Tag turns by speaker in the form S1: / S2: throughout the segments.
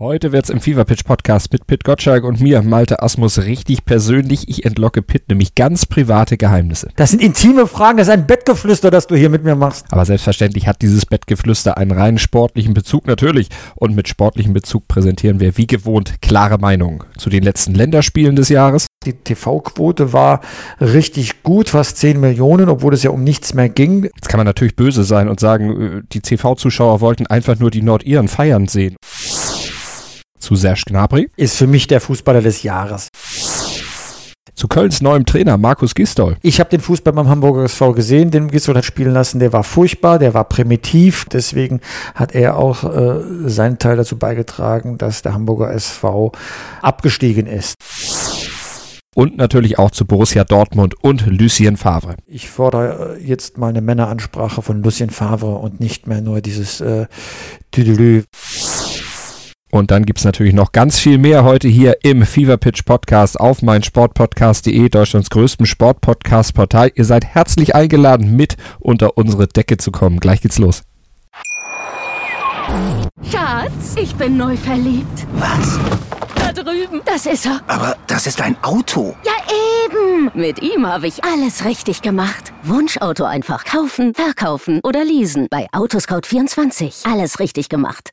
S1: Heute wird's im Fever Pitch Podcast mit Pit Gottschalk und mir, Malte Asmus, richtig persönlich. Ich entlocke Pit nämlich ganz private Geheimnisse.
S2: Das sind intime Fragen, das ist ein Bettgeflüster, das du hier mit mir machst.
S1: Aber selbstverständlich hat dieses Bettgeflüster einen rein sportlichen Bezug natürlich. Und mit sportlichem Bezug präsentieren wir wie gewohnt klare Meinungen zu den letzten Länderspielen des Jahres.
S2: Die TV-Quote war richtig gut, fast 10 Millionen, obwohl es ja um nichts mehr ging.
S1: Jetzt kann man natürlich böse sein und sagen, äh, die TV-Zuschauer wollten einfach nur die Nordiren feiern sehen zu Serge Gnabry.
S2: Ist für mich der Fußballer des Jahres.
S1: Zu Kölns neuem Trainer Markus Gistol.
S2: Ich habe den Fußball beim Hamburger SV gesehen, den Gistol hat spielen lassen. Der war furchtbar, der war primitiv. Deswegen hat er auch äh, seinen Teil dazu beigetragen, dass der Hamburger SV abgestiegen ist.
S1: Und natürlich auch zu Borussia Dortmund und Lucien Favre.
S2: Ich fordere äh, jetzt mal eine Männeransprache von Lucien Favre und nicht mehr nur dieses äh, Tüdelü.
S1: Und dann gibt's natürlich noch ganz viel mehr heute hier im Fever Pitch Podcast auf meinsportpodcast.de, Deutschlands größtem Sportpodcast-Portal. Ihr seid herzlich eingeladen, mit unter unsere Decke zu kommen. Gleich geht's los.
S3: Schatz, ich bin neu verliebt.
S4: Was?
S3: Da drüben. Das ist er.
S4: Aber das ist ein Auto.
S3: Ja, eben. Mit ihm habe ich alles richtig gemacht. Wunschauto einfach kaufen, verkaufen oder leasen. Bei Autoscout24. Alles richtig gemacht.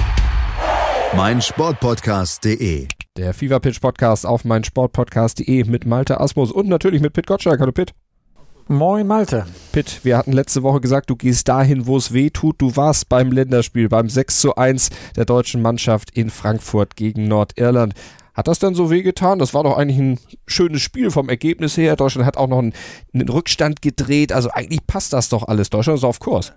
S5: meinsportpodcast.de.
S1: Der Fever Pitch Podcast auf meinsportpodcast.de mit Malte Asmus und natürlich mit Pit Gottschalk. Hallo Pit.
S2: Moin Malte.
S1: Pitt, wir hatten letzte Woche gesagt, du gehst dahin, wo es weh tut. Du warst beim Länderspiel, beim 6 zu 1 der deutschen Mannschaft in Frankfurt gegen Nordirland. Hat das denn so wehgetan? Das war doch eigentlich ein schönes Spiel vom Ergebnis her. Deutschland hat auch noch einen, einen Rückstand gedreht. Also eigentlich passt das doch alles. Deutschland ist auf Kurs.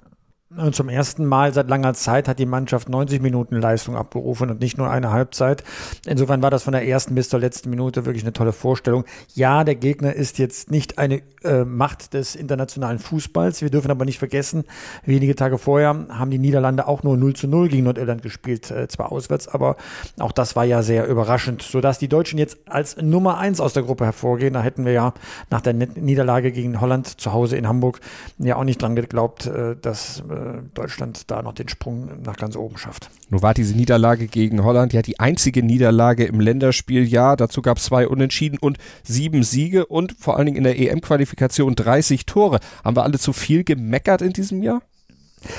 S2: Und zum ersten Mal seit langer Zeit hat die Mannschaft 90 Minuten Leistung abgerufen und nicht nur eine Halbzeit. Insofern war das von der ersten bis zur letzten Minute wirklich eine tolle Vorstellung. Ja, der Gegner ist jetzt nicht eine äh, Macht des internationalen Fußballs. Wir dürfen aber nicht vergessen, wenige Tage vorher haben die Niederlande auch nur 0 zu 0 gegen Nordirland gespielt, äh, zwar auswärts, aber auch das war ja sehr überraschend, sodass die Deutschen jetzt als Nummer eins aus der Gruppe hervorgehen. Da hätten wir ja nach der Niederlage gegen Holland zu Hause in Hamburg ja auch nicht dran geglaubt, äh, dass äh, Deutschland da noch den Sprung nach ganz oben schafft.
S1: Nun war diese Niederlage gegen Holland ja die einzige Niederlage im Länderspieljahr. Dazu gab es zwei Unentschieden und sieben Siege und vor allen Dingen in der EM-Qualifikation 30 Tore. Haben wir alle zu viel gemeckert in diesem Jahr?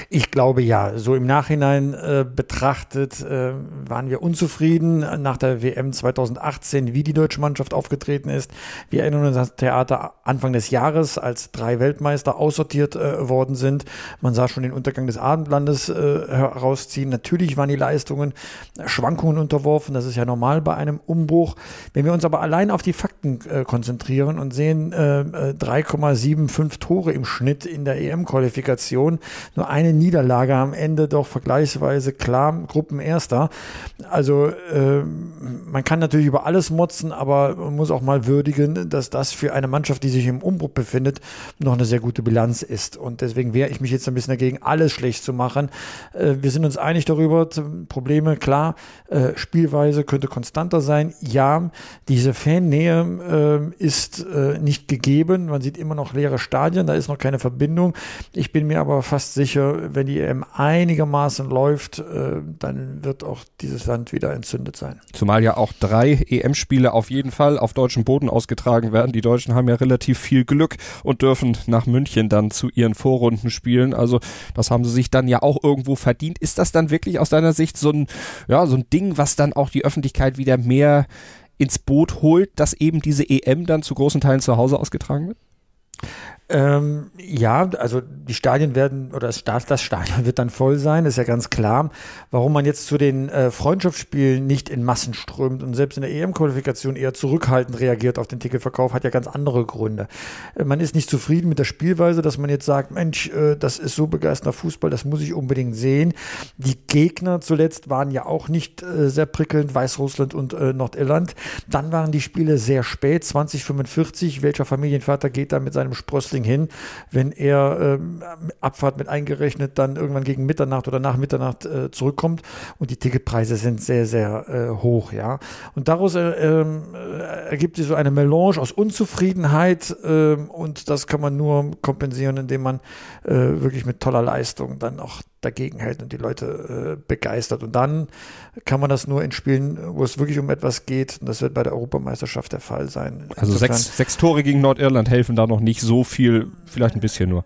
S2: Ich glaube ja. So im Nachhinein äh, betrachtet äh, waren wir unzufrieden nach der WM 2018, wie die deutsche Mannschaft aufgetreten ist. Wir erinnern uns an das Theater Anfang des Jahres, als drei Weltmeister aussortiert äh, worden sind. Man sah schon den Untergang des Abendlandes äh, herausziehen. Natürlich waren die Leistungen Schwankungen unterworfen. Das ist ja normal bei einem Umbruch. Wenn wir uns aber allein auf die Fakten äh, konzentrieren und sehen äh, 3,75 Tore im Schnitt in der EM-Qualifikation, nur eine Niederlage am Ende doch vergleichsweise klar Gruppenerster. Also äh, man kann natürlich über alles motzen, aber man muss auch mal würdigen, dass das für eine Mannschaft, die sich im Umbruch befindet, noch eine sehr gute Bilanz ist. Und deswegen wehre ich mich jetzt ein bisschen dagegen, alles schlecht zu machen. Äh, wir sind uns einig darüber, Probleme, klar, äh, Spielweise könnte konstanter sein. Ja, diese Fannähe äh, ist äh, nicht gegeben. Man sieht immer noch leere Stadien, da ist noch keine Verbindung. Ich bin mir aber fast sicher, wenn die EM einigermaßen läuft, äh, dann wird auch dieses Land wieder entzündet sein.
S1: Zumal ja auch drei EM-Spiele auf jeden Fall auf deutschem Boden ausgetragen werden. Die Deutschen haben ja relativ viel Glück und dürfen nach München dann zu ihren Vorrunden spielen. Also das haben sie sich dann ja auch irgendwo verdient. Ist das dann wirklich aus deiner Sicht so ein, ja, so ein Ding, was dann auch die Öffentlichkeit wieder mehr ins Boot holt, dass eben diese EM dann zu großen Teilen zu Hause ausgetragen wird?
S2: Ähm, ja, also die Stadien werden oder das, Stadion wird dann voll sein, ist ja ganz klar. Warum man jetzt zu den äh, Freundschaftsspielen nicht in Massen strömt und selbst in der EM-Qualifikation eher zurückhaltend reagiert auf den Ticketverkauf, hat ja ganz andere Gründe. Äh, man ist nicht zufrieden mit der Spielweise, dass man jetzt sagt, Mensch, äh, das ist so begeisternder Fußball, das muss ich unbedingt sehen. Die Gegner zuletzt waren ja auch nicht äh, sehr prickelnd, Weißrussland und äh, Nordirland. Dann waren die Spiele sehr spät, 2045. Welcher Familienvater geht da mit seinem Sprössling Wrestling hin, wenn er ähm, Abfahrt mit eingerechnet dann irgendwann gegen Mitternacht oder nach Mitternacht äh, zurückkommt und die Ticketpreise sind sehr, sehr äh, hoch, ja. Und daraus äh, ähm, äh ergibt sich so eine Melange aus Unzufriedenheit ähm, und das kann man nur kompensieren, indem man äh, wirklich mit toller Leistung dann auch dagegen hält und die Leute äh, begeistert. Und dann kann man das nur in Spielen, wo es wirklich um etwas geht. Und das wird bei der Europameisterschaft der Fall sein.
S1: Also sechs, sechs Tore gegen Nordirland helfen da noch nicht so viel, vielleicht ein bisschen nur.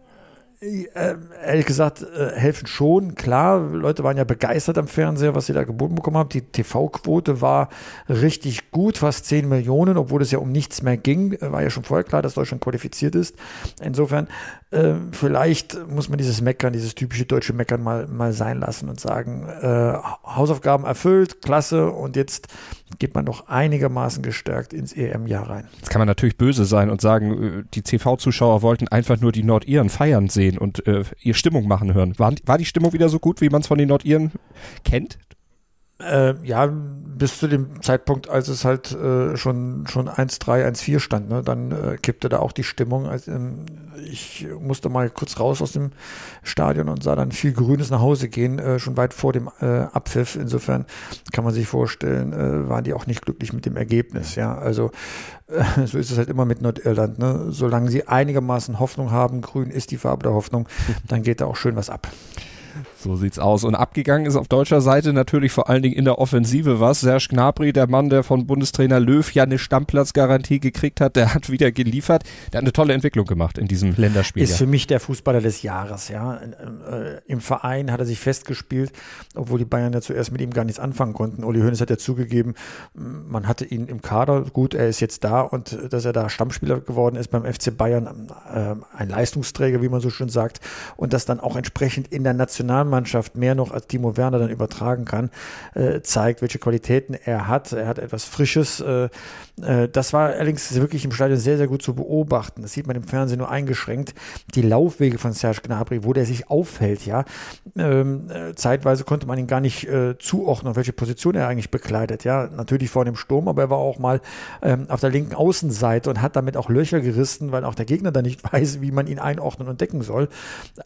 S2: Äh, ehrlich gesagt, äh, helfen schon. Klar, Leute waren ja begeistert am Fernseher, was sie da geboten bekommen haben. Die TV-Quote war richtig gut, fast 10 Millionen, obwohl es ja um nichts mehr ging. War ja schon vorher klar, dass Deutschland qualifiziert ist. Insofern, äh, vielleicht muss man dieses Meckern, dieses typische deutsche Meckern mal, mal sein lassen und sagen, äh, Hausaufgaben erfüllt, klasse, und jetzt geht man doch einigermaßen gestärkt ins EM-Jahr rein.
S1: Jetzt kann man natürlich böse sein und sagen, die TV-Zuschauer wollten einfach nur die Nordiren feiern sehen und äh, ihr Stimmung machen hören. War, war die Stimmung wieder so gut, wie man es von den Nordiren kennt?
S2: Äh, ja, bis zu dem Zeitpunkt, als es halt äh, schon, schon 1-3, 1-4 stand, ne? dann äh, kippte da auch die Stimmung. Also, ähm, ich musste mal kurz raus aus dem Stadion und sah dann viel Grünes nach Hause gehen, äh, schon weit vor dem äh, Abpfiff. Insofern kann man sich vorstellen, äh, waren die auch nicht glücklich mit dem Ergebnis. Ja, also äh, so ist es halt immer mit Nordirland. Ne? Solange sie einigermaßen Hoffnung haben, grün ist die Farbe der Hoffnung, dann geht da auch schön was ab.
S1: So sieht's aus. Und abgegangen ist auf deutscher Seite natürlich vor allen Dingen in der Offensive was. Serge Gnabry, der Mann, der von Bundestrainer Löw ja eine Stammplatzgarantie gekriegt hat, der hat wieder geliefert. Der hat eine tolle Entwicklung gemacht in diesem Länderspiel.
S2: Ist für mich der Fußballer des Jahres, ja. Äh, Im Verein hat er sich festgespielt, obwohl die Bayern ja zuerst mit ihm gar nichts anfangen konnten. Uli Hoeneß hat ja zugegeben, man hatte ihn im Kader. Gut, er ist jetzt da und dass er da Stammspieler geworden ist beim FC Bayern, äh, ein Leistungsträger, wie man so schön sagt, und das dann auch entsprechend in der Nationalmannschaft Nationalmannschaft mehr noch als Timo Werner dann übertragen kann, äh, zeigt, welche Qualitäten er hat. Er hat etwas Frisches. Äh, äh, das war allerdings wirklich im Stadion sehr, sehr gut zu beobachten. Das sieht man im Fernsehen nur eingeschränkt. Die Laufwege von Serge Gnabry, wo der sich aufhält, ja. Ähm, äh, zeitweise konnte man ihn gar nicht äh, zuordnen, welche Position er eigentlich bekleidet. Ja, natürlich vor dem Sturm, aber er war auch mal ähm, auf der linken Außenseite und hat damit auch Löcher gerissen, weil auch der Gegner dann nicht weiß, wie man ihn einordnen und decken soll.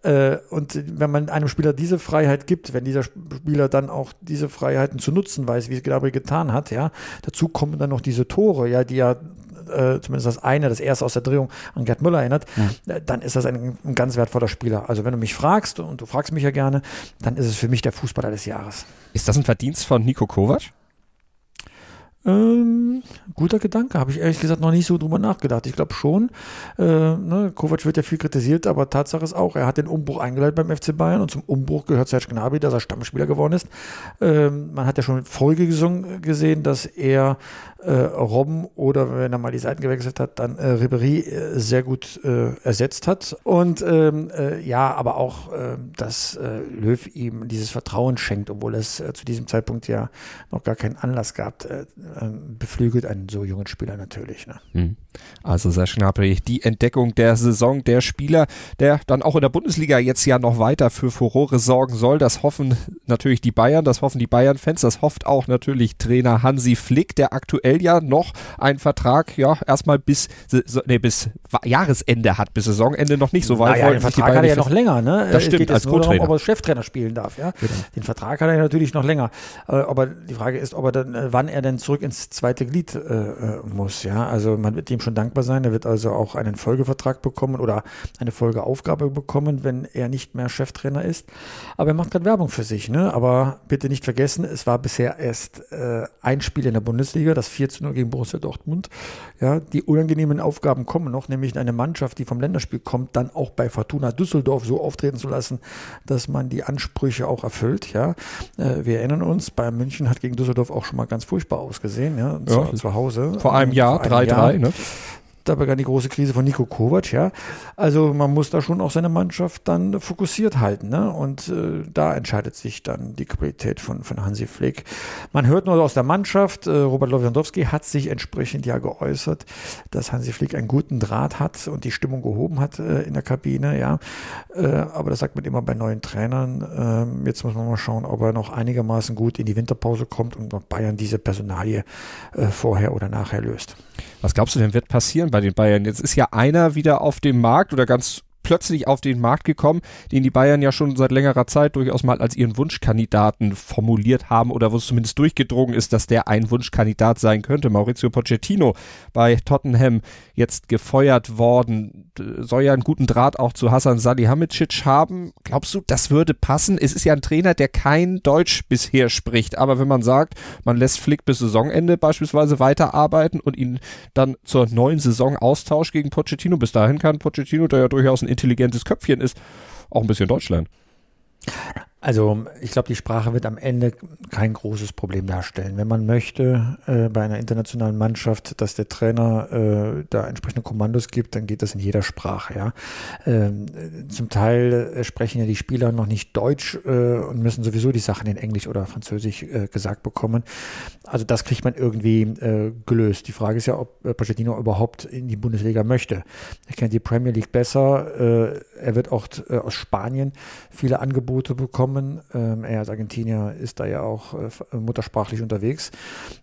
S2: Äh, und wenn man einem Spieler diese Freiheit gibt, wenn dieser Spieler dann auch diese Freiheiten zu nutzen weiß, wie es Gnabry getan hat, ja, dazu kommen dann noch diese Tore ja, die ja äh, zumindest das eine, das erste aus der Drehung an Gerd Müller erinnert, ja. Äh, dann ist das ein, ein, ganz wertvoller Spieler. Also wenn du mich fragst, und du fragst mich ja gerne, dann ist es für mich der Fußballer des Jahres.
S1: Ist das ein Verdienst von Nico Kovac?
S2: Ähm, guter Gedanke, habe ich ehrlich gesagt noch nicht so drüber nachgedacht. Ich glaube schon, äh, ne, Kovac wird ja viel kritisiert, aber Tatsache ist auch, er hat den Umbruch eingeleitet beim FC Bayern und zum Umbruch gehört Serge Gnabry, dass er Stammspieler geworden ist. Ähm, man hat ja schon Folge gesehen, dass er äh, Robben oder wenn er mal die Seiten gewechselt hat, dann äh, Ribéry äh, sehr gut äh, ersetzt hat. Und ähm, äh, ja, aber auch, äh, dass äh, Löw ihm dieses Vertrauen schenkt, obwohl es zu diesem Zeitpunkt ja noch gar keinen Anlass gab, beflügelt einen so jungen Spieler natürlich. Ne?
S1: Mhm. Also Serge Gnabry, die Entdeckung der Saison, der Spieler, der dann auch in der Bundesliga jetzt ja noch weiter für Furore sorgen soll. Das hoffen natürlich die Bayern, das hoffen die Bayern-Fans, das hofft auch natürlich Trainer Hansi Flick, der aktuell ja noch einen Vertrag, ja, erstmal bis, nee, bis Jahresende hat, bis Saisonende noch nicht so weit.
S2: Naja, den Vertrag hat er ja noch länger, ne?
S1: Das stimmt,
S2: es geht als darum, ob er Cheftrainer spielen darf, ja. Genau. Den Vertrag hat er natürlich noch länger. Äh, aber die Frage ist, ob er dann, äh, wann er denn zurück ins zweite Glied äh, äh, muss, ja. Also man wird ihm schon dankbar sein. Er wird also auch einen Folgevertrag bekommen oder eine Folgeaufgabe bekommen, wenn er nicht mehr Cheftrainer ist. Aber er macht gerade Werbung für sich, ne? Aber bitte nicht vergessen, es war bisher erst äh, ein Spiel in der Bundesliga, das 4 zu 0 gegen Borussia Dortmund. Ja, die unangenehmen Aufgaben kommen noch, nämlich eine Mannschaft, die vom Länderspiel kommt, dann auch bei Fortuna Düsseldorf so auftreten zu lassen, dass man die Ansprüche auch erfüllt. Ja, äh, wir erinnern uns, Bayern München hat gegen Düsseldorf auch schon mal ganz furchtbar ausgesehen, ja,
S1: ja.
S2: zu, zu Hause.
S1: Vor einem Jahr, 3-3, ne?
S2: Da begann die große Krise von Nico Kovac, ja. Also man muss da schon auch seine Mannschaft dann fokussiert halten, ne? Und äh, da entscheidet sich dann die Qualität von, von Hansi Flick. Man hört nur aus der Mannschaft, äh, Robert Lewandowski hat sich entsprechend ja geäußert, dass Hansi Flick einen guten Draht hat und die Stimmung gehoben hat äh, in der Kabine, ja. Äh, aber das sagt man immer bei neuen Trainern. Ähm, jetzt muss man mal schauen, ob er noch einigermaßen gut in die Winterpause kommt und Bayern diese Personalie äh, vorher oder nachher löst.
S1: Was glaubst du denn wird passieren bei den Bayern? Jetzt ist ja einer wieder auf dem Markt oder ganz plötzlich auf den Markt gekommen, den die Bayern ja schon seit längerer Zeit durchaus mal als ihren Wunschkandidaten formuliert haben oder wo es zumindest durchgedrungen ist, dass der ein Wunschkandidat sein könnte. Maurizio Pochettino bei Tottenham jetzt gefeuert worden, soll ja einen guten Draht auch zu Hasan Salihamidzic haben. Glaubst du, das würde passen? Es ist ja ein Trainer, der kein Deutsch bisher spricht, aber wenn man sagt, man lässt Flick bis Saisonende beispielsweise weiterarbeiten und ihn dann zur neuen Saison austauscht gegen Pochettino, bis dahin kann Pochettino, der ja durchaus ein intelligentes Köpfchen ist, auch ein bisschen Deutschland.
S2: Also ich glaube, die Sprache wird am Ende kein großes Problem darstellen. Wenn man möchte äh, bei einer internationalen Mannschaft, dass der Trainer äh, da entsprechende Kommandos gibt, dann geht das in jeder Sprache. Ja, ähm, zum Teil äh, sprechen ja die Spieler noch nicht Deutsch äh, und müssen sowieso die Sachen in Englisch oder Französisch äh, gesagt bekommen. Also das kriegt man irgendwie äh, gelöst. Die Frage ist ja, ob Pochettino überhaupt in die Bundesliga möchte. Er kennt die Premier League besser. er wird auch aus Spanien viele Angebote bekommen kommen. Ähm, er als Argentinier ist da ja auch äh, muttersprachlich unterwegs.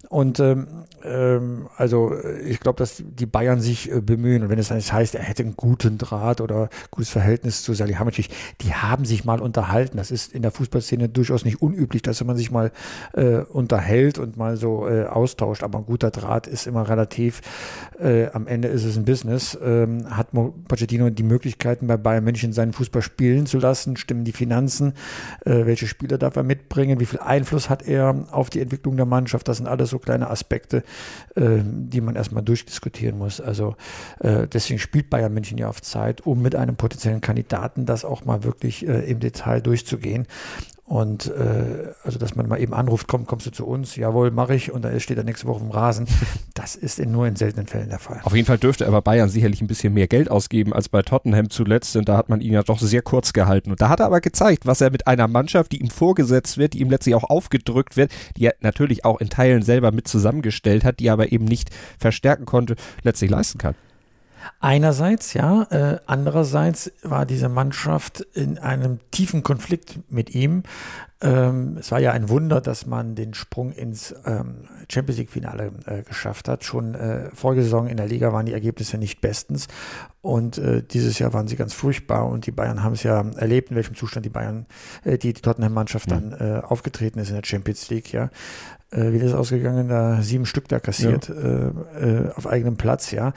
S2: Und ähm, ähm, also ich glaube, dass die Bayern sich äh, bemühen. Und wenn es heißt, er hätte einen guten Draht oder gutes Verhältnis zu Salihamidzic, die haben sich mal unterhalten. Das ist in der Fußballszene durchaus nicht unüblich, dass man sich mal äh, unterhält und mal so äh, austauscht. Aber ein guter Draht ist immer relativ. Äh, am Ende ist es ein Business. Ähm, hat Pochettino die Möglichkeiten bei Bayern München seinen Fußball spielen zu lassen? Stimmen die Finanzen? Äh, welche Spieler darf er mitbringen, wie viel Einfluss hat er auf die Entwicklung der Mannschaft. Das sind alles so kleine Aspekte, äh, die man erstmal durchdiskutieren muss. Also äh, deswegen spielt Bayern München ja auf Zeit, um mit einem potenziellen Kandidaten das auch mal wirklich äh, im Detail durchzugehen. Und äh, also, dass man mal eben anruft, komm, kommst du zu uns? Jawohl, mache ich. Und dann steht er nächste Woche im Rasen. Das ist in nur in seltenen Fällen der Fall.
S1: Auf jeden Fall dürfte er bei Bayern sicherlich ein bisschen mehr Geld ausgeben als bei Tottenham zuletzt, denn da hat man ihn ja doch sehr kurz gehalten. Und da hat er aber gezeigt, was er mit einer Mannschaft, die ihm vorgesetzt wird, die ihm letztlich auch aufgedrückt wird, die er natürlich auch in Teilen selber mit zusammengestellt hat, die er aber eben nicht verstärken konnte, letztlich leisten kann.
S2: Einerseits, ja. Äh, andererseits war diese Mannschaft in einem tiefen Konflikt mit ihm. Ähm, es war ja ein Wunder, dass man den Sprung ins ähm, Champions League-Finale äh, geschafft hat. Schon äh, vorige Saison in der Liga waren die Ergebnisse nicht bestens. Und äh, dieses Jahr waren sie ganz furchtbar. Und die Bayern haben es ja erlebt, in welchem Zustand die Bayern, äh, die, die Tottenham-Mannschaft dann äh, aufgetreten ist in der Champions League, ja äh, wie das ausgegangen, da sieben Stück da kassiert ja. auf eigenem Platz, ja.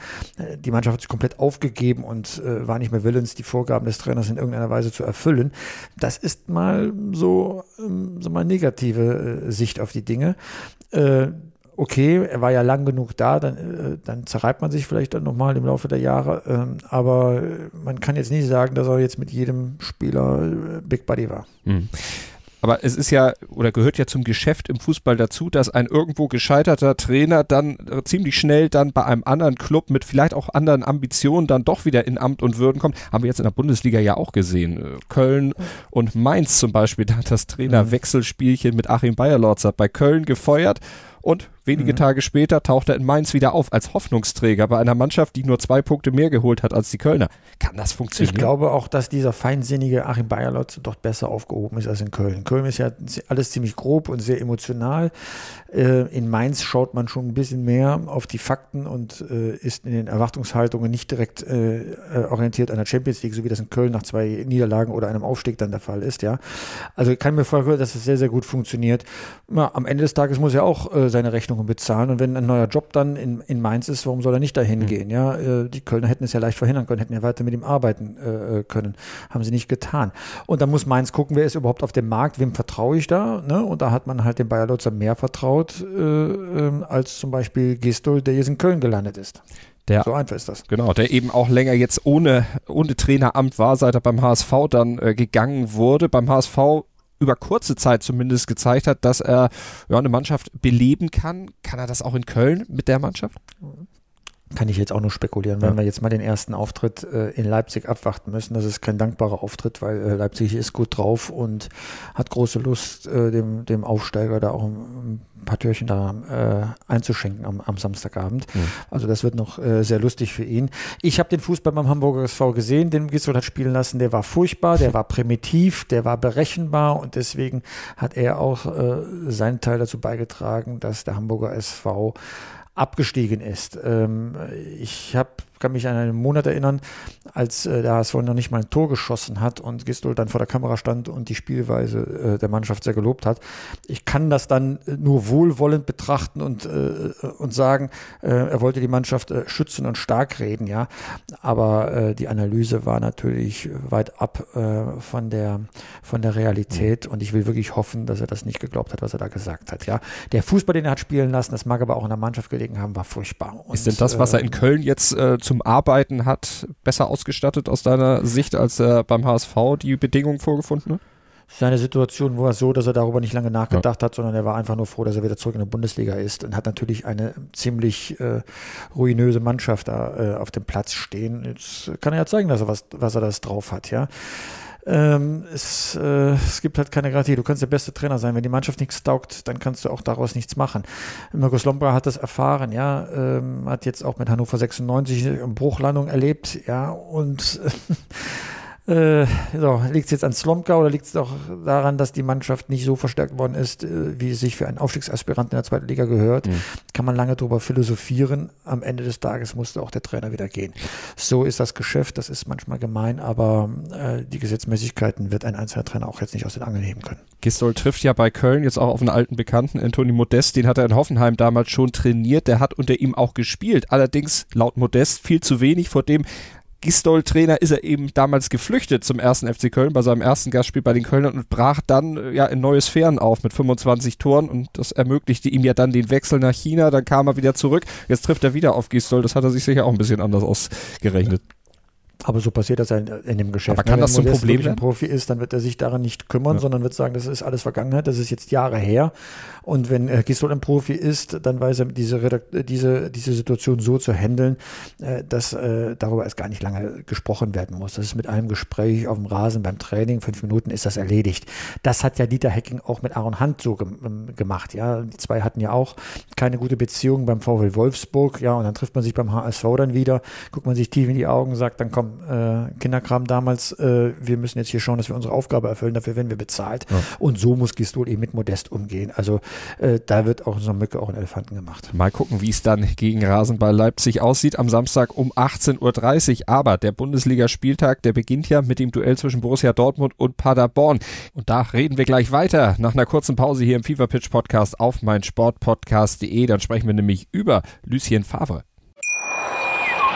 S2: Die Mannschaft hat sich komplett aufgegeben und war nicht mehr willens, die Vorgaben des Trainers in irgendeiner Weise zu erfüllen. Das ist mal so, ähm, so mal negative äh, Sicht auf die Dinge. Äh, okay, er war ja lang genug da, dann, äh, dann zerreibt man sich vielleicht dann nochmal im Laufe der Jahre. Ähm, aber man kann jetzt nicht sagen, dass er jetzt mit jedem Spieler Big Buddy war. Mhm.
S1: Aber es ist ja oder gehört ja zum Geschäft im Fußball dazu, dass ein irgendwo gescheiterter Trainer dann ziemlich schnell dann bei einem anderen Club mit vielleicht auch anderen Ambitionen dann doch wieder in Amt und Würden kommt. Haben wir jetzt in der Bundesliga ja auch gesehen. Äh, Köln und Mainz zum Beispiel, da hat das Trainerwechselspielchen mit Achim Bayerlorzer bei Köln gefeuert und wenige mhm. Tage später taucht er in Mainz wieder auf als Hoffnungsträger bei einer Mannschaft, die nur zwei Punkte mehr geholt hat als die Kölner. Kann das funktionieren?
S2: Ich glaube auch, dass dieser feinsinnige Achim Bayerlotz dort besser aufgehoben ist als in Köln. Köln ist ja alles ziemlich grob und sehr emotional. Äh, in Mainz schaut man schon ein bisschen mehr auf die Fakten und äh, ist in den Erwartungshaltungen nicht direkt äh, orientiert an der Champions League, so wie das in Köln nach zwei Niederlagen oder einem Aufstieg dann der Fall ist. Ja, also ich kann mir vorstellen, dass es sehr, sehr gut funktioniert. Ja, am Ende des Tages muss er auch seine Rechnungen bezahlen. Und wenn ein neuer Job dann in, in Mainz ist, warum soll er nicht dahin mhm. gehen? Ja, äh, die Kölner hätten es ja leicht verhindern können, hätten ja weiter mit ihm arbeiten äh, können. Haben sie nicht getan. Und dann muss Mainz gucken, wer ist überhaupt auf dem Markt, wem vertraue ich da? Ne? Und da hat man halt dem Bayer Lutzer mehr vertraut, äh, ähm, als zum Beispiel Gistol, der jetzt in Köln gelandet ist.
S1: Der, so einfach ist das. Genau, der eben auch länger jetzt ohne, ohne Traineramt war, seit er beim HSV dann äh, gegangen wurde. Beim HSV über kurze Zeit zumindest gezeigt hat, dass er ja, eine Mannschaft beleben kann. Kann er das auch in Köln mit der Mannschaft?
S2: Kann ich jetzt auch nur spekulieren, wenn wir jetzt mal den ersten Auftritt äh, in Leipzig abwarten müssen. Das ist kein dankbarer Auftritt, weil äh, Leipzig ist gut drauf und hat große Lust, äh, dem, dem Aufsteiger da auch ein, paar Türchen da äh, einzuschenken am, am Samstagabend. Mhm. Also das wird noch äh, sehr lustig für ihn. Ich habe den Fußball beim Hamburger SV gesehen, den Gisdol hat spielen lassen. Der war furchtbar, der war primitiv, der war berechenbar und deswegen hat er auch äh, seinen Teil dazu beigetragen, dass der Hamburger SV abgestiegen ist. Ähm, ich habe kann mich an einen Monat erinnern, als äh, der HSV noch nicht mal ein Tor geschossen hat und Gistol dann vor der Kamera stand und die Spielweise äh, der Mannschaft sehr gelobt hat. Ich kann das dann äh, nur wohlwollend betrachten und, äh, und sagen, äh, er wollte die Mannschaft äh, schützen und stark reden, ja. Aber äh, die Analyse war natürlich weit ab äh, von der von der Realität und ich will wirklich hoffen, dass er das nicht geglaubt hat, was er da gesagt hat, ja. Der Fußball, den er hat spielen lassen, das mag aber auch in der Mannschaft gelegen haben, war furchtbar.
S1: Und, Ist denn das, was er in Köln jetzt äh, zum Arbeiten hat, besser ausgestattet aus deiner Sicht, als er beim HSV die Bedingungen vorgefunden hat?
S2: Seine Situation war so, dass er darüber nicht lange nachgedacht ja. hat, sondern er war einfach nur froh, dass er wieder zurück in der Bundesliga ist und hat natürlich eine ziemlich äh, ruinöse Mannschaft da äh, auf dem Platz stehen. Jetzt kann er ja zeigen, dass er was, was er das drauf hat, ja. Ähm, es, äh, es gibt halt keine Garantie. Du kannst der beste Trainer sein. Wenn die Mannschaft nichts taugt, dann kannst du auch daraus nichts machen. Markus Lombra hat das erfahren, ja, ähm, hat jetzt auch mit Hannover 96 eine Bruchlandung erlebt, ja, und Äh, so, liegt es jetzt an Slomka oder liegt es doch daran, dass die Mannschaft nicht so verstärkt worden ist, äh, wie es sich für einen Aufstiegsaspiranten in der zweiten Liga gehört? Mhm. Kann man lange darüber philosophieren. Am Ende des Tages musste auch der Trainer wieder gehen. So ist das Geschäft, das ist manchmal gemein, aber äh, die Gesetzmäßigkeiten wird ein einzelner Trainer auch jetzt nicht aus den Angeln heben können.
S1: Gistol trifft ja bei Köln jetzt auch auf einen alten Bekannten, Anthony Modest, den hat er in Hoffenheim damals schon trainiert, der hat unter ihm auch gespielt. Allerdings laut Modest viel zu wenig, vor dem Gistol-Trainer ist er eben damals geflüchtet zum ersten FC Köln bei seinem ersten Gastspiel bei den Kölnern und brach dann äh, ja in neue Sphären auf mit 25 Toren und das ermöglichte ihm ja dann den Wechsel nach China. Dann kam er wieder zurück. Jetzt trifft er wieder auf Gistol. Das hat er sich sicher auch ein bisschen anders ausgerechnet.
S2: Aber so passiert das ja in, in dem Geschäft.
S1: Aber kann
S2: ne?
S1: das zum Problem
S2: werden? Wenn Profi ist, dann wird er sich daran nicht kümmern, ja. sondern wird sagen, das ist alles Vergangenheit, das ist jetzt Jahre her. Und wenn äh, Gisdol ein Profi ist, dann weiß er diese, Redakt diese, diese Situation so zu handeln, äh, dass äh, darüber erst gar nicht lange gesprochen werden muss. Das ist mit einem Gespräch auf dem Rasen beim Training, fünf Minuten ist das erledigt. Das hat ja Dieter Hecking auch mit Aaron Hunt so ge ähm, gemacht. Ja, die zwei hatten ja auch keine gute Beziehung beim VW Wolfsburg. Ja, und dann trifft man sich beim HSV dann wieder, guckt man sich tief in die Augen, sagt dann komm, äh, Kinderkram damals, äh, wir müssen jetzt hier schauen, dass wir unsere Aufgabe erfüllen, dafür werden wir bezahlt. Ja. Und so muss Gistol eben mit Modest umgehen. Also äh, da wird auch so eine Mücke auch einen Elefanten gemacht.
S1: Mal gucken, wie es dann gegen Rasenball Leipzig aussieht am Samstag um 18.30 Uhr. Aber der Bundesligaspieltag, der beginnt ja mit dem Duell zwischen Borussia Dortmund und Paderborn. Und da reden wir gleich weiter nach einer kurzen Pause hier im Fever Pitch Podcast auf meinsportpodcast.de. Dann sprechen wir nämlich über Lucien Favre.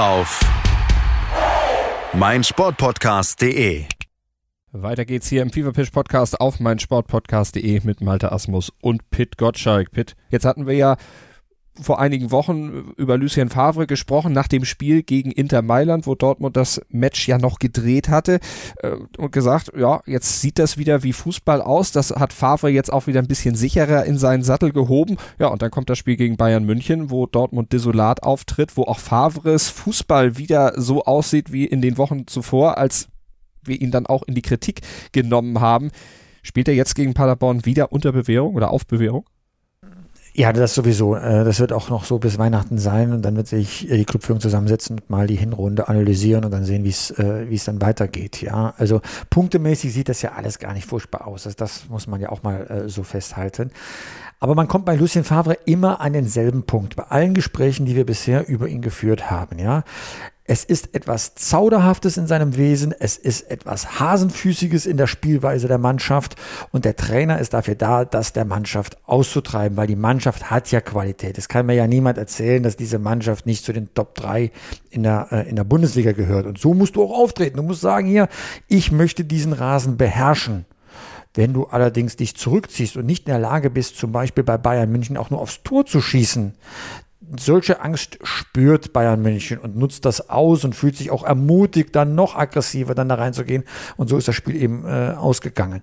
S5: auf meinsportpodcast.de.
S1: Weiter geht's hier im Fever Pitch Podcast auf meinsportpodcast.de mit Malte Asmus und Pitt Gottschalk. Pitt, jetzt hatten wir ja vor einigen Wochen über Lucien Favre gesprochen, nach dem Spiel gegen Inter Mailand, wo Dortmund das Match ja noch gedreht hatte äh, und gesagt, ja, jetzt sieht das wieder wie Fußball aus. Das hat Favre jetzt auch wieder ein bisschen sicherer in seinen Sattel gehoben. Ja, und dann kommt das Spiel gegen Bayern München, wo Dortmund desolat auftritt, wo auch Favres Fußball wieder so aussieht wie in den Wochen zuvor, als wir ihn dann auch in die Kritik genommen haben. Spielt er jetzt gegen Paderborn wieder unter Bewährung oder auf Bewährung?
S2: Ja, das sowieso. Äh, das wird auch noch so bis Weihnachten sein und dann wird sich die Clubführung zusammensetzen und mal die Hinrunde analysieren und dann sehen, wie es äh, wie es dann weitergeht. Ja, also punktemäßig sieht das ja alles gar nicht furchtbar aus. Also das muss man ja auch mal äh, so festhalten. Aber man kommt bei Lucien Favre immer an denselben Punkt. Bei allen Gesprächen, die wir bisher über ihn geführt haben. Ja, es ist etwas Zauderhaftes in seinem Wesen, es ist etwas Hasenfüßiges in der Spielweise der Mannschaft und der Trainer ist dafür da, das der Mannschaft auszutreiben, weil die Mannschaft hat ja Qualität. Es kann mir ja niemand erzählen, dass diese Mannschaft nicht zu den Top 3 in der, äh, in der Bundesliga gehört. Und so musst du auch auftreten. Du musst sagen hier, ich möchte diesen Rasen beherrschen. Wenn du allerdings dich zurückziehst und nicht in der Lage bist, zum Beispiel bei Bayern München auch nur aufs Tor zu schießen, solche Angst spürt Bayern München und nutzt das aus und fühlt sich auch ermutigt, dann noch aggressiver dann da reinzugehen. Und so ist das Spiel eben äh, ausgegangen.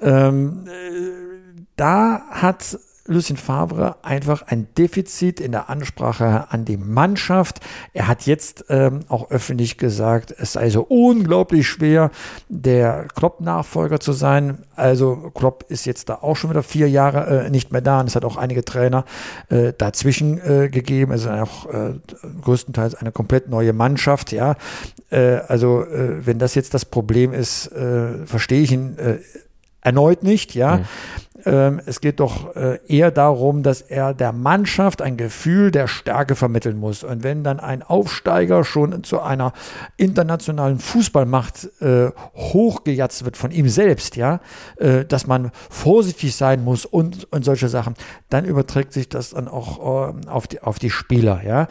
S2: Ähm, äh, da hat Lucien Favre einfach ein Defizit in der Ansprache an die Mannschaft. Er hat jetzt ähm, auch öffentlich gesagt, es sei so unglaublich schwer, der Klopp-Nachfolger zu sein. Also Klopp ist jetzt da auch schon wieder vier Jahre äh, nicht mehr da und es hat auch einige Trainer äh, dazwischen äh, gegeben. Es ist auch äh, größtenteils eine komplett neue Mannschaft. Ja, äh, also äh, wenn das jetzt das Problem ist, verstehe ich ihn erneut nicht. Ja. Mhm. Ähm, es geht doch äh, eher darum, dass er der Mannschaft ein Gefühl der Stärke vermitteln muss. Und wenn dann ein Aufsteiger schon zu einer internationalen Fußballmacht äh, hochgejatzt wird von ihm selbst, ja, äh, dass man vorsichtig sein muss und, und solche Sachen, dann überträgt sich das dann auch äh, auf, die, auf die Spieler, ja.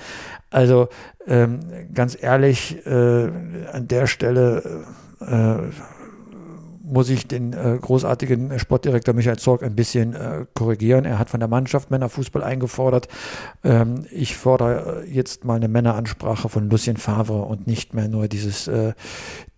S2: Also ähm, ganz ehrlich, äh, an der Stelle äh, muss ich den äh, großartigen Sportdirektor Michael Zorg ein bisschen äh, korrigieren. Er hat von der Mannschaft Männerfußball eingefordert. Ähm, ich fordere jetzt mal eine Männeransprache von Lucien Favre und nicht mehr nur dieses äh,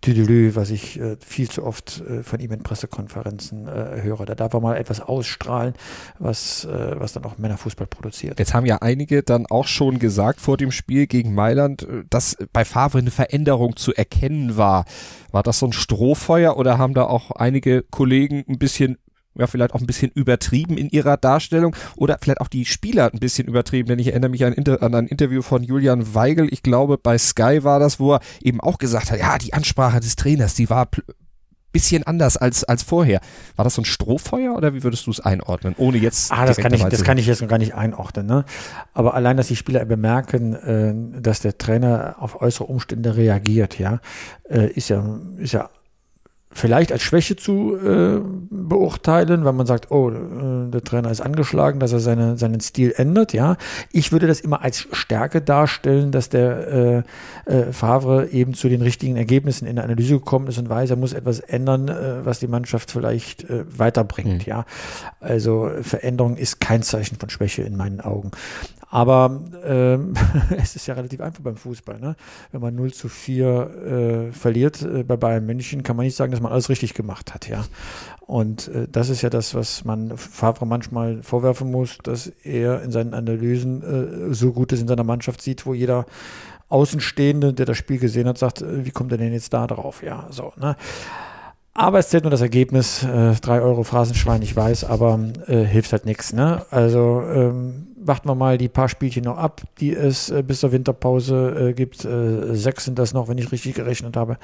S2: Tüdelü, was ich äh, viel zu oft äh, von ihm in Pressekonferenzen äh, höre. Da darf er mal etwas ausstrahlen, was, äh, was dann auch Männerfußball produziert.
S1: Jetzt haben ja einige dann auch schon gesagt vor dem Spiel gegen Mailand, dass bei Favre eine Veränderung zu erkennen war. War das so ein Strohfeuer oder haben da auch einige Kollegen ein bisschen ja, vielleicht auch ein bisschen übertrieben in ihrer Darstellung oder vielleicht auch die Spieler ein bisschen übertrieben, denn ich erinnere mich an, Inter an ein Interview von Julian Weigel, ich glaube bei Sky war das, wo er eben auch gesagt hat, ja, die Ansprache des Trainers, die war bisschen anders als, als vorher. War das so ein Strohfeuer oder wie würdest du es einordnen, ohne jetzt
S2: Ah, das kann ich, das kann ich jetzt noch gar nicht einordnen, ne? Aber allein, dass die Spieler bemerken, äh, dass der Trainer auf äußere Umstände reagiert, ja, äh, ist ja, ist ja vielleicht als Schwäche zu äh, beurteilen, weil man sagt, oh, äh, der Trainer ist angeschlagen, dass er seine, seinen Stil ändert. Ja, ich würde das immer als Stärke darstellen, dass der äh, äh, Favre eben zu den richtigen Ergebnissen in der Analyse gekommen ist und weiß, er muss etwas ändern, äh, was die Mannschaft vielleicht äh, weiterbringt. Mhm. Ja, also Veränderung ist kein Zeichen von Schwäche in meinen Augen. Aber ähm, es ist ja relativ einfach beim Fußball. Ne? Wenn man 0 zu 4 äh, verliert äh, bei Bayern München, kann man nicht sagen, dass man alles richtig gemacht hat. Ja? Und äh, das ist ja das, was man Favre manchmal vorwerfen muss, dass er in seinen Analysen äh, so Gutes in seiner Mannschaft sieht, wo jeder Außenstehende, der das Spiel gesehen hat, sagt, äh, wie kommt er denn jetzt da drauf? Ja, so. Ne? Aber es zählt nur das Ergebnis. Äh, drei Euro Phrasenschwein, ich weiß, aber äh, hilft halt nichts. Ne? Also ähm, warten wir mal die paar Spielchen noch ab, die es äh, bis zur Winterpause äh, gibt. Äh, sechs sind das noch, wenn ich richtig gerechnet habe.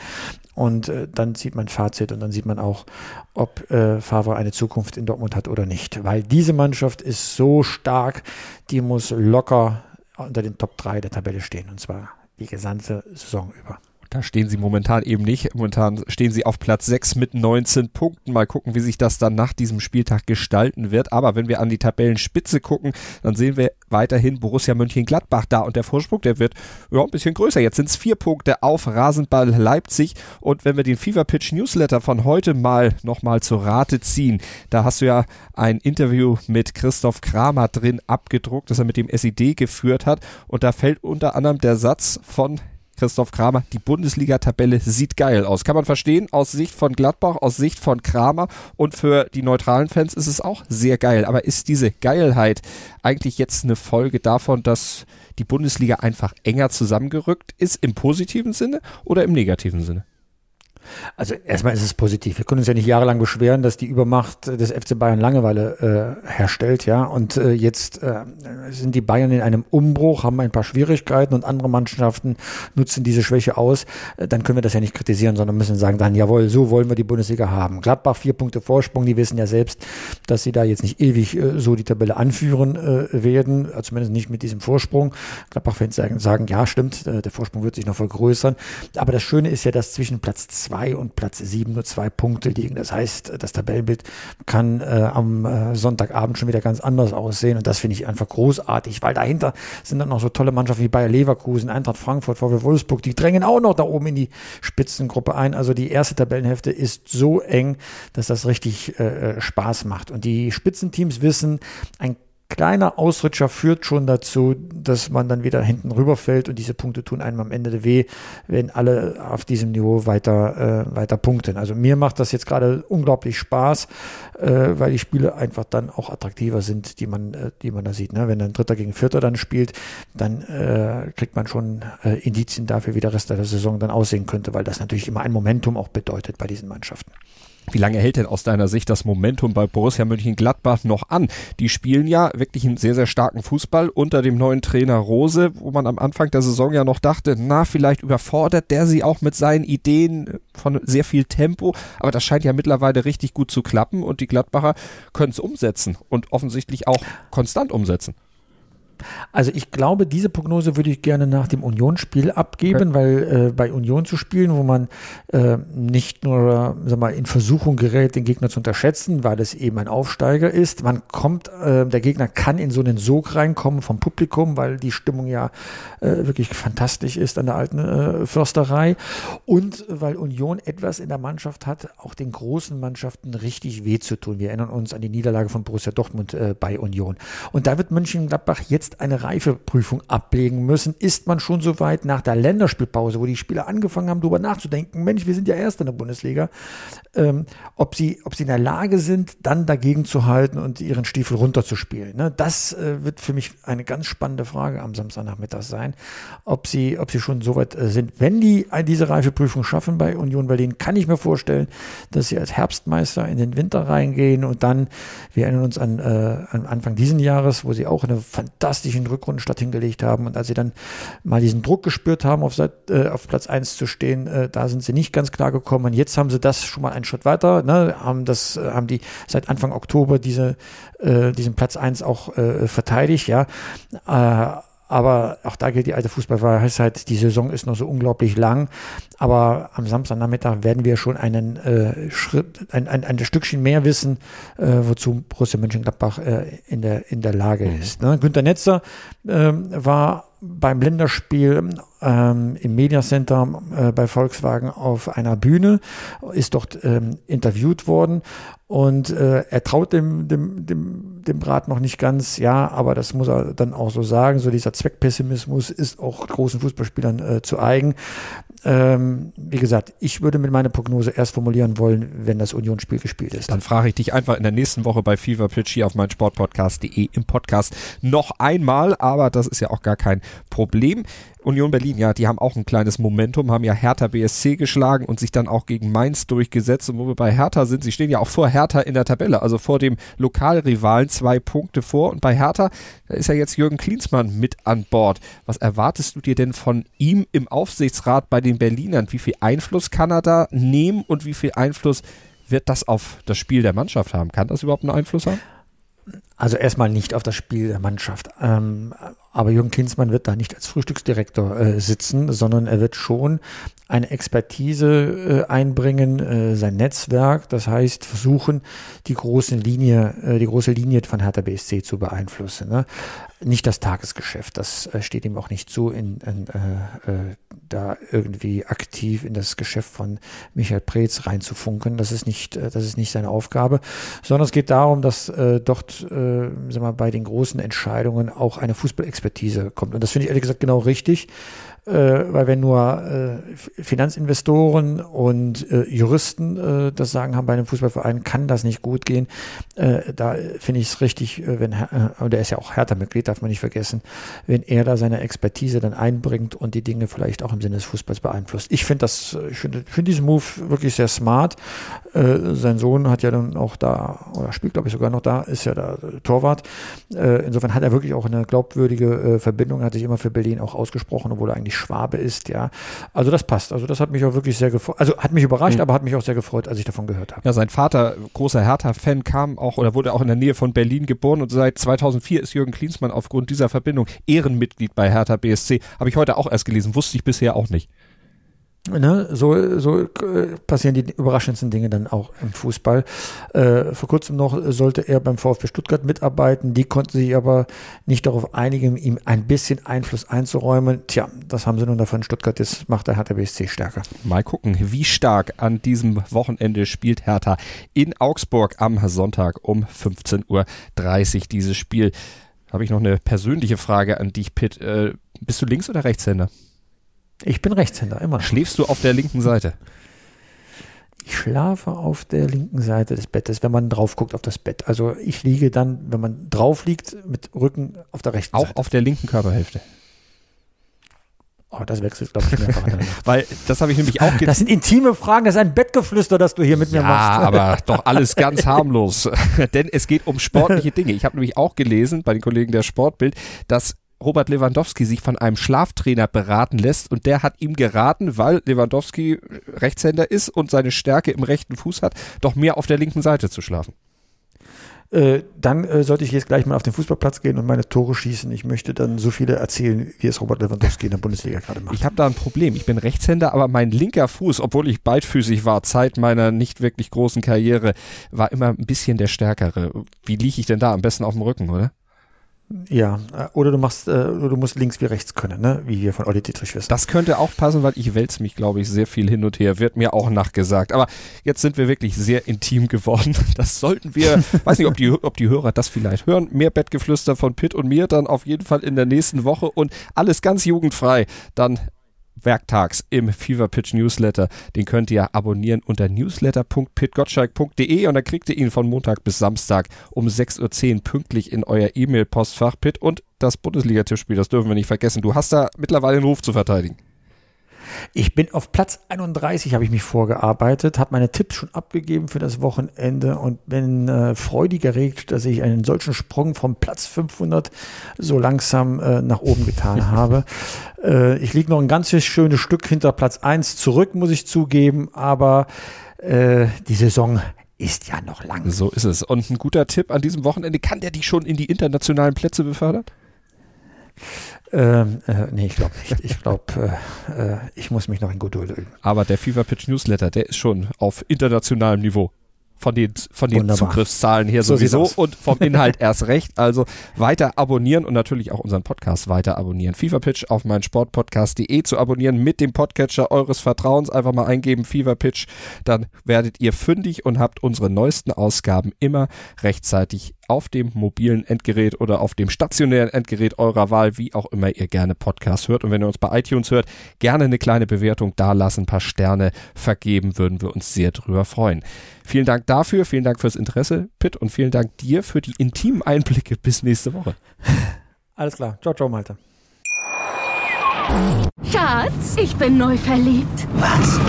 S2: Und äh, dann zieht man Fazit und dann sieht man auch, ob äh, Favre eine Zukunft in Dortmund hat oder nicht. Weil diese Mannschaft ist so stark, die muss locker unter den Top 3 der Tabelle stehen. Und zwar die gesamte Saison über.
S1: Da stehen sie momentan eben nicht. Momentan stehen sie auf Platz 6 mit 19 Punkten. Mal gucken, wie sich das dann nach diesem Spieltag gestalten wird. Aber wenn wir an die Tabellenspitze gucken, dann sehen wir weiterhin Borussia Mönchengladbach da. Und der Vorsprung, der wird ja, ein bisschen größer. Jetzt sind es vier Punkte auf Rasenball Leipzig. Und wenn wir den Fever Pitch Newsletter von heute mal nochmal zur Rate ziehen, da hast du ja ein Interview mit Christoph Kramer drin abgedruckt, das er mit dem SID geführt hat. Und da fällt unter anderem der Satz von Christoph Kramer, die Bundesliga-Tabelle sieht geil aus. Kann man verstehen, aus Sicht von Gladbach, aus Sicht von Kramer und für die neutralen Fans ist es auch sehr geil. Aber ist diese Geilheit eigentlich jetzt eine Folge davon, dass die Bundesliga einfach enger zusammengerückt ist im positiven Sinne oder im negativen Sinne?
S2: Also erstmal ist es positiv. Wir können uns ja nicht jahrelang beschweren, dass die Übermacht des FC Bayern Langeweile äh, herstellt, ja. Und äh, jetzt äh, sind die Bayern in einem Umbruch, haben ein paar Schwierigkeiten und andere Mannschaften nutzen diese Schwäche aus. Äh, dann können wir das ja nicht kritisieren, sondern müssen sagen, dann jawohl, so wollen wir die Bundesliga haben. Gladbach vier Punkte Vorsprung, die wissen ja selbst, dass sie da jetzt nicht ewig äh, so die Tabelle anführen äh, werden, äh, zumindest nicht mit diesem Vorsprung. Gladbach-Fans sagen, sagen, ja, stimmt, äh, der Vorsprung wird sich noch vergrößern. Aber das Schöne ist ja, dass zwischen Platz zwei und Platz sieben nur zwei Punkte liegen. Das heißt, das Tabellenbild kann äh, am äh, Sonntagabend schon wieder ganz anders aussehen. Und das finde ich einfach großartig, weil dahinter sind dann noch so tolle Mannschaften wie Bayer Leverkusen, Eintracht Frankfurt, VW Wolfsburg. Die drängen auch noch da oben in die Spitzengruppe ein. Also die erste Tabellenhälfte ist so eng, dass das richtig äh, äh Spaß macht. Und die Spitzenteams wissen, ein kleiner Ausrutscher führt schon dazu, dass man dann wieder hinten rüberfällt und diese Punkte tun einem am Ende weh, wenn alle auf diesem Niveau weiter, äh, weiter punkten. Also mir macht das jetzt gerade unglaublich Spaß, äh, weil die Spiele einfach dann auch attraktiver sind, die man, äh, die man da sieht. Ne? Wenn ein Dritter gegen Vierter dann spielt, dann äh, kriegt man schon äh, Indizien dafür, wie der Rest der Saison dann aussehen könnte, weil das natürlich immer ein Momentum auch bedeutet bei diesen Mannschaften.
S1: Wie lange hält denn aus deiner Sicht das Momentum bei Borussia Mönchengladbach noch an? Die spielen ja wirklich einen sehr, sehr starken Fußball unter dem neuen Trainer Rose, wo man am Anfang der Saison ja noch dachte, na, vielleicht überfordert der sie auch mit seinen Ideen von sehr viel Tempo. Aber das scheint ja mittlerweile richtig gut zu klappen und die Gladbacher können es umsetzen und offensichtlich auch konstant umsetzen.
S2: Also ich glaube, diese Prognose würde ich gerne nach dem Unionsspiel abgeben, okay. weil äh, bei Union zu spielen, wo man äh, nicht nur sag mal, in Versuchung gerät, den Gegner zu unterschätzen, weil es eben ein Aufsteiger ist. Man kommt, äh, der Gegner kann in so einen Sog reinkommen vom Publikum, weil die Stimmung ja äh, wirklich fantastisch ist an der alten äh, Försterei. Und weil Union etwas in der Mannschaft hat, auch den großen Mannschaften richtig weh zu tun. Wir erinnern uns an die Niederlage von Borussia Dortmund äh, bei Union. Und da wird Mönchengladbach jetzt jetzt eine Reifeprüfung ablegen müssen. Ist man schon so weit nach der Länderspielpause, wo die Spieler angefangen haben, darüber nachzudenken, Mensch, wir sind ja erst in der Bundesliga, ähm, ob, sie, ob sie in der Lage sind, dann dagegen zu halten und ihren Stiefel runterzuspielen. Ne? Das äh, wird für mich eine ganz spannende Frage am Samstagnachmittag sein, ob sie, ob sie schon so weit äh, sind. Wenn die diese Reifeprüfung schaffen bei Union Berlin, kann ich mir vorstellen, dass sie als Herbstmeister in den Winter reingehen und dann, wir erinnern uns an, äh, an Anfang diesen Jahres, wo sie auch eine fantastische fantastischen Rückrundenstart hingelegt haben. Und als sie dann mal diesen Druck gespürt haben, auf, Seit, äh, auf Platz 1 zu stehen, äh, da sind sie nicht ganz klar gekommen. Und jetzt haben sie das schon mal einen Schritt weiter, ne, haben das, äh, haben die seit Anfang Oktober diese, äh, diesen Platz 1 auch äh, verteidigt, ja. Aber auch da gilt die alte Fußballweisheit, die Saison ist noch so unglaublich lang. Aber am Samstagnachmittag werden wir schon einen äh, Schritt, ein, ein, ein Stückchen mehr wissen, äh, wozu Borussia Mönchengladbach äh, in, der, in der Lage mhm. ist. Ne? Günter Netzer äh, war beim Länderspiel ähm, im Mediacenter äh, bei Volkswagen auf einer Bühne, ist dort ähm, interviewt worden und äh, er traut dem, dem, dem, dem Brat noch nicht ganz, ja, aber das muss er dann auch so sagen. So dieser Zweckpessimismus ist auch großen Fußballspielern äh, zu eigen. Ähm, wie gesagt, ich würde mit meiner Prognose erst formulieren wollen, wenn das Unionsspiel gespielt ist.
S1: Dann frage ich dich einfach in der nächsten Woche bei Fever Pitch hier auf meinsportpodcast.de im Podcast noch einmal, aber das ist ja auch gar kein Problem. Union Berlin, ja, die haben auch ein kleines Momentum, haben ja Hertha BSC geschlagen und sich dann auch gegen Mainz durchgesetzt. Und wo wir bei Hertha sind, sie stehen ja auch vor Hertha in der Tabelle, also vor dem Lokalrivalen zwei Punkte vor. Und bei Hertha, da ist ja jetzt Jürgen Klinsmann mit an Bord. Was erwartest du dir denn von ihm im Aufsichtsrat bei den Berlinern? Wie viel Einfluss kann er da nehmen und wie viel Einfluss wird das auf das Spiel der Mannschaft haben? Kann das überhaupt einen Einfluss haben?
S2: Also erstmal nicht auf das Spiel der Mannschaft. Ähm, aber Jürgen Klinsmann wird da nicht als Frühstücksdirektor äh, sitzen, sondern er wird schon eine Expertise äh, einbringen, äh, sein Netzwerk, das heißt versuchen, die große Linie, äh, die große Linie von Hertha BSC zu beeinflussen. Ne? Nicht das Tagesgeschäft, das äh, steht ihm auch nicht zu, in, in äh, da irgendwie aktiv in das Geschäft von Michael Preetz reinzufunken. Das ist nicht, äh, das ist nicht seine Aufgabe, sondern es geht darum, dass äh, dort äh, äh, sag mal, bei den großen Entscheidungen auch eine Fußballexpertise kommt. Und das finde ich ehrlich gesagt genau richtig äh, weil wenn nur äh, Finanzinvestoren und äh, Juristen äh, das Sagen haben bei einem Fußballverein, kann das nicht gut gehen. Äh, da finde ich es richtig, äh, wenn, und er ist ja auch Hertha-Mitglied, darf man nicht vergessen, wenn er da seine Expertise dann einbringt und die Dinge vielleicht auch im Sinne des Fußballs beeinflusst. Ich finde das, ich finde find diesen Move wirklich sehr smart. sein Sohn hat ja dann auch da, oder spielt glaube ich sogar noch da, ist ja da Torwart. insofern hat er wirklich auch eine glaubwürdige Verbindung, hat sich immer für Berlin auch ausgesprochen, obwohl er eigentlich Schwabe ist, ja. Also das passt. Also das hat mich auch wirklich sehr gefreut. Also hat mich überrascht, mhm. aber hat mich auch sehr gefreut, als ich davon gehört habe.
S1: Ja, sein Vater, großer Hertha-Fan, kam auch oder wurde auch in der Nähe von Berlin geboren und seit 2004 ist Jürgen Klinsmann aufgrund dieser Verbindung Ehrenmitglied bei Hertha BSC. Habe ich heute auch erst gelesen, wusste ich bisher auch nicht.
S2: Ne, so, so äh, passieren die überraschendsten Dinge dann auch im Fußball. Äh, vor kurzem noch sollte er beim VfB Stuttgart mitarbeiten. Die konnten sich aber nicht darauf einigen, ihm ein bisschen Einfluss einzuräumen. Tja, das haben sie nun davon. Stuttgart jetzt macht der Hertha BSC stärker.
S1: Mal gucken, wie stark an diesem Wochenende spielt Hertha in Augsburg am Sonntag um 15.30 Uhr dieses Spiel. Habe ich noch eine persönliche Frage an dich, Pitt. Äh, bist du Links- oder Rechtshänder?
S2: Ich bin Rechtshänder, immer.
S1: Schläfst du auf der linken Seite?
S2: Ich schlafe auf der linken Seite des Bettes, wenn man drauf guckt auf das Bett. Also ich liege dann, wenn man drauf liegt, mit Rücken auf der rechten
S1: Auch
S2: Seite.
S1: Auch auf der linken Körperhälfte.
S2: Oh, das wechselt, glaube ich, mehrfach.
S1: Weil das habe ich nämlich auch.
S2: Das sind intime Fragen, das ist ein Bettgeflüster, das du hier mit
S1: ja,
S2: mir machst.
S1: Ja, aber doch alles ganz harmlos. Denn es geht um sportliche Dinge. Ich habe nämlich auch gelesen bei den Kollegen der Sportbild, dass Robert Lewandowski sich von einem Schlaftrainer beraten lässt und der hat ihm geraten, weil Lewandowski Rechtshänder ist und seine Stärke im rechten Fuß hat, doch mehr auf der linken Seite zu schlafen.
S2: Äh, dann äh, sollte ich jetzt gleich mal auf den Fußballplatz gehen und meine Tore schießen. Ich möchte dann so viele erzählen, wie es Robert Lewandowski in der Bundesliga gerade macht.
S1: Ich habe da ein Problem. Ich bin Rechtshänder, aber mein linker Fuß, obwohl ich beidfüßig war, Zeit meiner nicht wirklich großen Karriere, war immer ein bisschen der stärkere. Wie liege ich denn da? Am besten auf dem Rücken, oder?
S2: Ja, äh, oder du machst, äh, du musst links wie rechts können, ne? wie wir von Olli Dietrich wissen.
S1: Das könnte auch passen, weil ich wälze mich, glaube ich, sehr viel hin und her, wird mir auch nachgesagt. Aber jetzt sind wir wirklich sehr intim geworden. Das sollten wir, weiß nicht, ob die, ob die Hörer das vielleicht hören. Mehr Bettgeflüster von Pitt und mir dann auf jeden Fall in der nächsten Woche und alles ganz jugendfrei. Dann werktags im Fever Pitch Newsletter. Den könnt ihr abonnieren unter newsletter.pitgottschalk.de und dann kriegt ihr ihn von Montag bis Samstag um 6.10 Uhr pünktlich in euer E-Mail-Postfach. Pitt und das Bundesliga-Tippspiel, das dürfen wir nicht vergessen. Du hast da mittlerweile einen Ruf zu verteidigen.
S2: Ich bin auf Platz 31, habe ich mich vorgearbeitet, habe meine Tipps schon abgegeben für das Wochenende und bin äh, freudig erregt, dass ich einen solchen Sprung vom Platz 500 so langsam äh, nach oben getan habe. Äh, ich liege noch ein ganzes schönes Stück hinter Platz 1 zurück, muss ich zugeben, aber äh, die Saison ist ja noch lang.
S1: So ist es. Und ein guter Tipp an diesem Wochenende, kann der dich schon in die internationalen Plätze befördern?
S2: Ähm, äh, nee, ich glaube nicht. Ich glaube, äh, äh, ich muss mich noch in Geduld üben.
S1: Aber der Fever Pitch Newsletter, der ist schon auf internationalem Niveau von den, von den Zugriffszahlen her so sowieso und vom Inhalt erst recht. Also weiter abonnieren und natürlich auch unseren Podcast weiter abonnieren. FIFA Pitch auf mein Sportpodcast.de zu abonnieren mit dem Podcatcher eures Vertrauens. Einfach mal eingeben FIFA Pitch, dann werdet ihr fündig und habt unsere neuesten Ausgaben immer rechtzeitig auf dem mobilen Endgerät oder auf dem stationären Endgerät eurer Wahl, wie auch immer ihr gerne Podcast hört. Und wenn ihr uns bei iTunes hört, gerne eine kleine Bewertung da lassen, ein paar Sterne vergeben, würden wir uns sehr drüber freuen. Vielen Dank dafür, vielen Dank fürs Interesse, Pitt, und vielen Dank dir für die intimen Einblicke. Bis nächste Woche.
S2: Alles klar. Ciao, ciao, Malte.
S3: Schatz, ich bin neu verliebt.
S4: Was?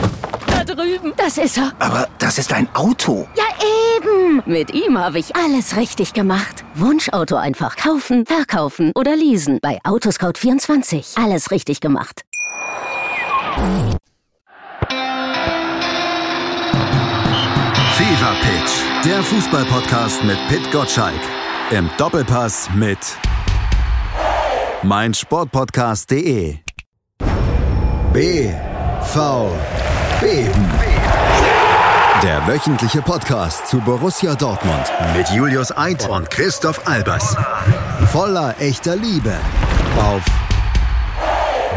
S3: Da drüben. Das ist er.
S4: Aber das ist ein Auto.
S3: Ja, eben. Mit ihm habe ich alles richtig gemacht. Wunschauto einfach kaufen, verkaufen oder leasen. Bei Autoscout24. Alles richtig gemacht.
S5: Fever Pitch, der Fußballpodcast mit Pit Gottschalk. Im Doppelpass mit meinsportpodcast.de. BV Beben. Der wöchentliche Podcast zu Borussia Dortmund mit Julius Eid und Christoph Albers. Voller echter Liebe auf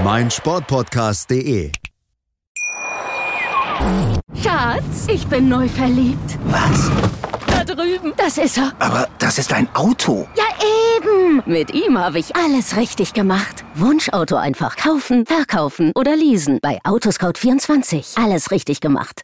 S5: meinsportpodcast.de.
S3: Schatz, ich bin neu verliebt.
S4: Was?
S3: Da drüben. drüben. Das ist er.
S4: Aber das ist ein Auto.
S3: Ja, eben. Mit ihm habe ich alles richtig gemacht. Wunschauto einfach kaufen, verkaufen oder leasen. Bei Autoscout24. Alles richtig gemacht.